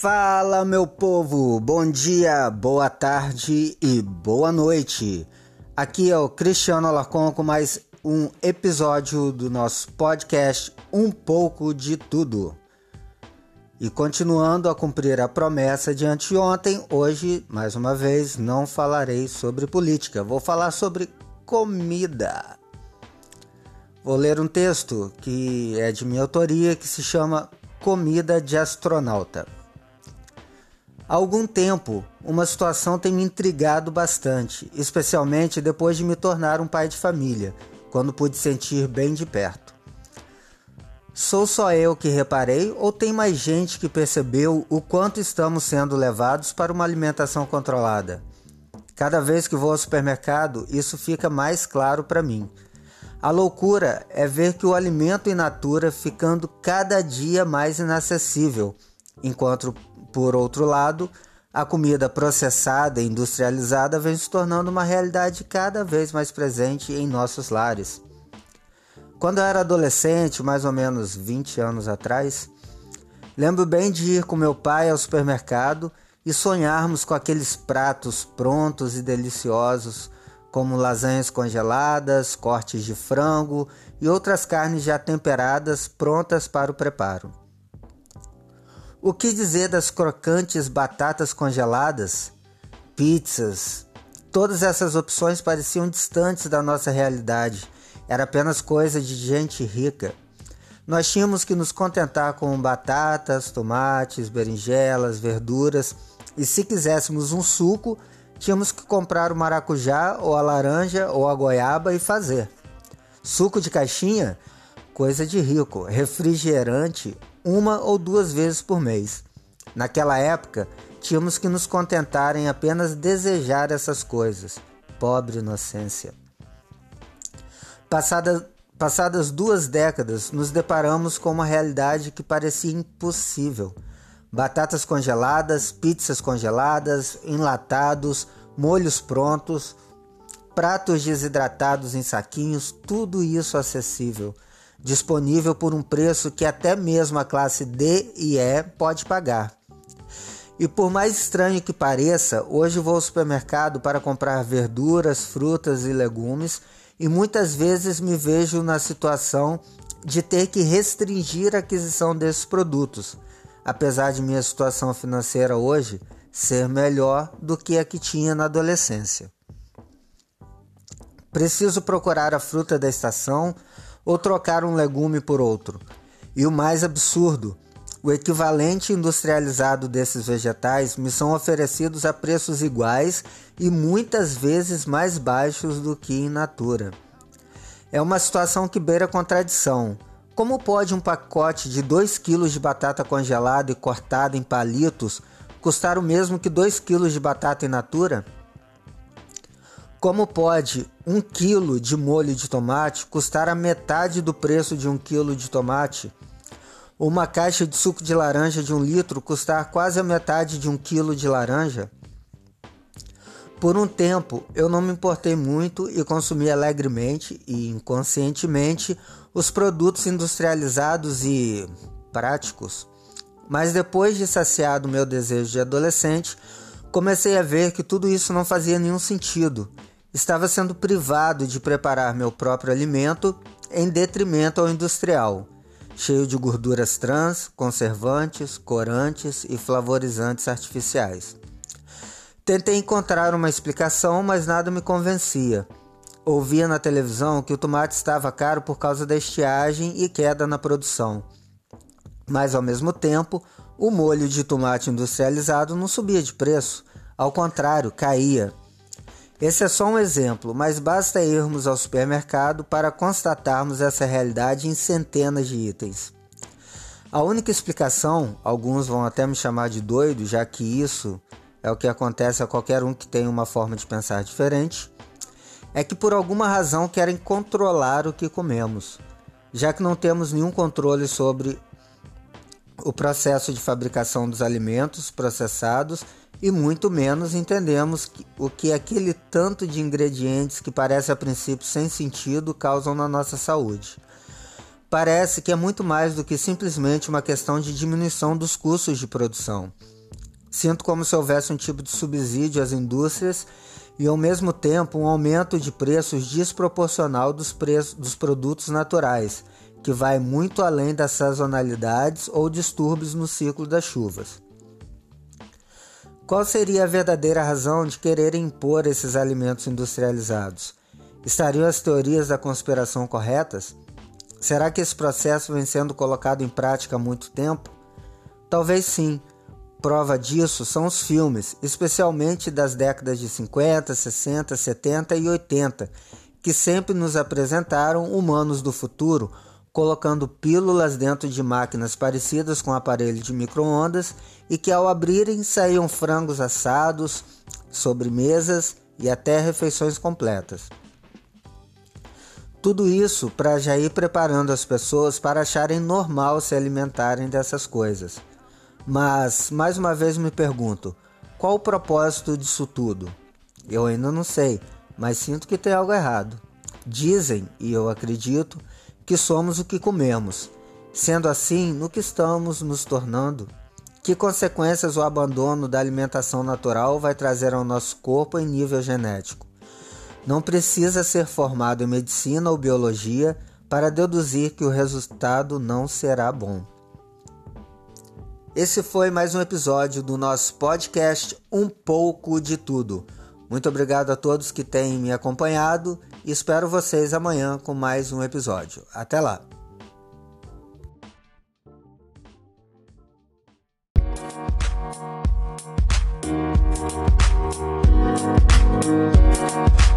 Fala, meu povo! Bom dia, boa tarde e boa noite. Aqui é o Cristiano Alarcon com mais um episódio do nosso podcast Um pouco de tudo. E continuando a cumprir a promessa de anteontem, hoje, mais uma vez, não falarei sobre política, vou falar sobre comida. Vou ler um texto que é de minha autoria que se chama Comida de Astronauta. Há algum tempo, uma situação tem me intrigado bastante, especialmente depois de me tornar um pai de família, quando pude sentir bem de perto. Sou só eu que reparei ou tem mais gente que percebeu o quanto estamos sendo levados para uma alimentação controlada? Cada vez que vou ao supermercado, isso fica mais claro para mim. A loucura é ver que o alimento in natura ficando cada dia mais inacessível, enquanto por outro lado, a comida processada e industrializada vem se tornando uma realidade cada vez mais presente em nossos lares. Quando eu era adolescente, mais ou menos 20 anos atrás, lembro bem de ir com meu pai ao supermercado e sonharmos com aqueles pratos prontos e deliciosos, como lasanhas congeladas, cortes de frango e outras carnes já temperadas prontas para o preparo. O que dizer das crocantes batatas congeladas, pizzas? Todas essas opções pareciam distantes da nossa realidade. Era apenas coisa de gente rica. Nós tínhamos que nos contentar com batatas, tomates, berinjelas, verduras e se quiséssemos um suco, tínhamos que comprar o maracujá ou a laranja ou a goiaba e fazer. Suco de caixinha? Coisa de rico. Refrigerante? uma ou duas vezes por mês. Naquela época, tínhamos que nos contentar em apenas desejar essas coisas. Pobre inocência. Passada, passadas duas décadas, nos deparamos com uma realidade que parecia impossível. Batatas congeladas, pizzas congeladas, enlatados, molhos prontos, pratos desidratados em saquinhos, tudo isso acessível disponível por um preço que até mesmo a classe D e E pode pagar. E por mais estranho que pareça, hoje vou ao supermercado para comprar verduras, frutas e legumes e muitas vezes me vejo na situação de ter que restringir a aquisição desses produtos, apesar de minha situação financeira hoje ser melhor do que a que tinha na adolescência. Preciso procurar a fruta da estação ou trocar um legume por outro. E o mais absurdo, o equivalente industrializado desses vegetais me são oferecidos a preços iguais e muitas vezes mais baixos do que in natura. É uma situação que beira contradição. Como pode um pacote de 2 kg de batata congelada e cortada em palitos custar o mesmo que 2 kg de batata in natura? Como pode um quilo de molho de tomate custar a metade do preço de um quilo de tomate? Uma caixa de suco de laranja de um litro custar quase a metade de um quilo de laranja? Por um tempo eu não me importei muito e consumi alegremente e inconscientemente os produtos industrializados e práticos. Mas depois de saciado meu desejo de adolescente, comecei a ver que tudo isso não fazia nenhum sentido estava sendo privado de preparar meu próprio alimento em detrimento ao industrial, cheio de gorduras trans, conservantes, corantes e flavorizantes artificiais. Tentei encontrar uma explicação, mas nada me convencia. Ouvia na televisão que o tomate estava caro por causa da estiagem e queda na produção. Mas ao mesmo tempo, o molho de tomate industrializado não subia de preço, ao contrário, caía. Esse é só um exemplo, mas basta irmos ao supermercado para constatarmos essa realidade em centenas de itens. A única explicação, alguns vão até me chamar de doido, já que isso é o que acontece a qualquer um que tem uma forma de pensar diferente, é que por alguma razão querem controlar o que comemos, já que não temos nenhum controle sobre o processo de fabricação dos alimentos processados e muito menos entendemos o que aquele tanto de ingredientes que parece a princípio sem sentido causam na nossa saúde. parece que é muito mais do que simplesmente uma questão de diminuição dos custos de produção. Sinto como se houvesse um tipo de subsídio às indústrias e, ao mesmo tempo, um aumento de preços desproporcional dos, preços, dos produtos naturais, que vai muito além das sazonalidades ou distúrbios no ciclo das chuvas. Qual seria a verdadeira razão de querer impor esses alimentos industrializados? Estariam as teorias da conspiração corretas? Será que esse processo vem sendo colocado em prática há muito tempo? Talvez sim. Prova disso são os filmes, especialmente das décadas de 50, 60, 70 e 80, que sempre nos apresentaram humanos do futuro colocando pílulas dentro de máquinas parecidas com aparelhos de micro-ondas e que ao abrirem saíam frangos assados, sobremesas e até refeições completas. Tudo isso para já ir preparando as pessoas para acharem normal se alimentarem dessas coisas. Mas, mais uma vez me pergunto, qual o propósito disso tudo? Eu ainda não sei, mas sinto que tem algo errado. Dizem, e eu acredito, que somos o que comemos. Sendo assim, no que estamos nos tornando? Que consequências o abandono da alimentação natural vai trazer ao nosso corpo em nível genético? Não precisa ser formado em medicina ou biologia para deduzir que o resultado não será bom. Esse foi mais um episódio do nosso podcast Um pouco de tudo. Muito obrigado a todos que têm me acompanhado e espero vocês amanhã com mais um episódio. Até lá! Thank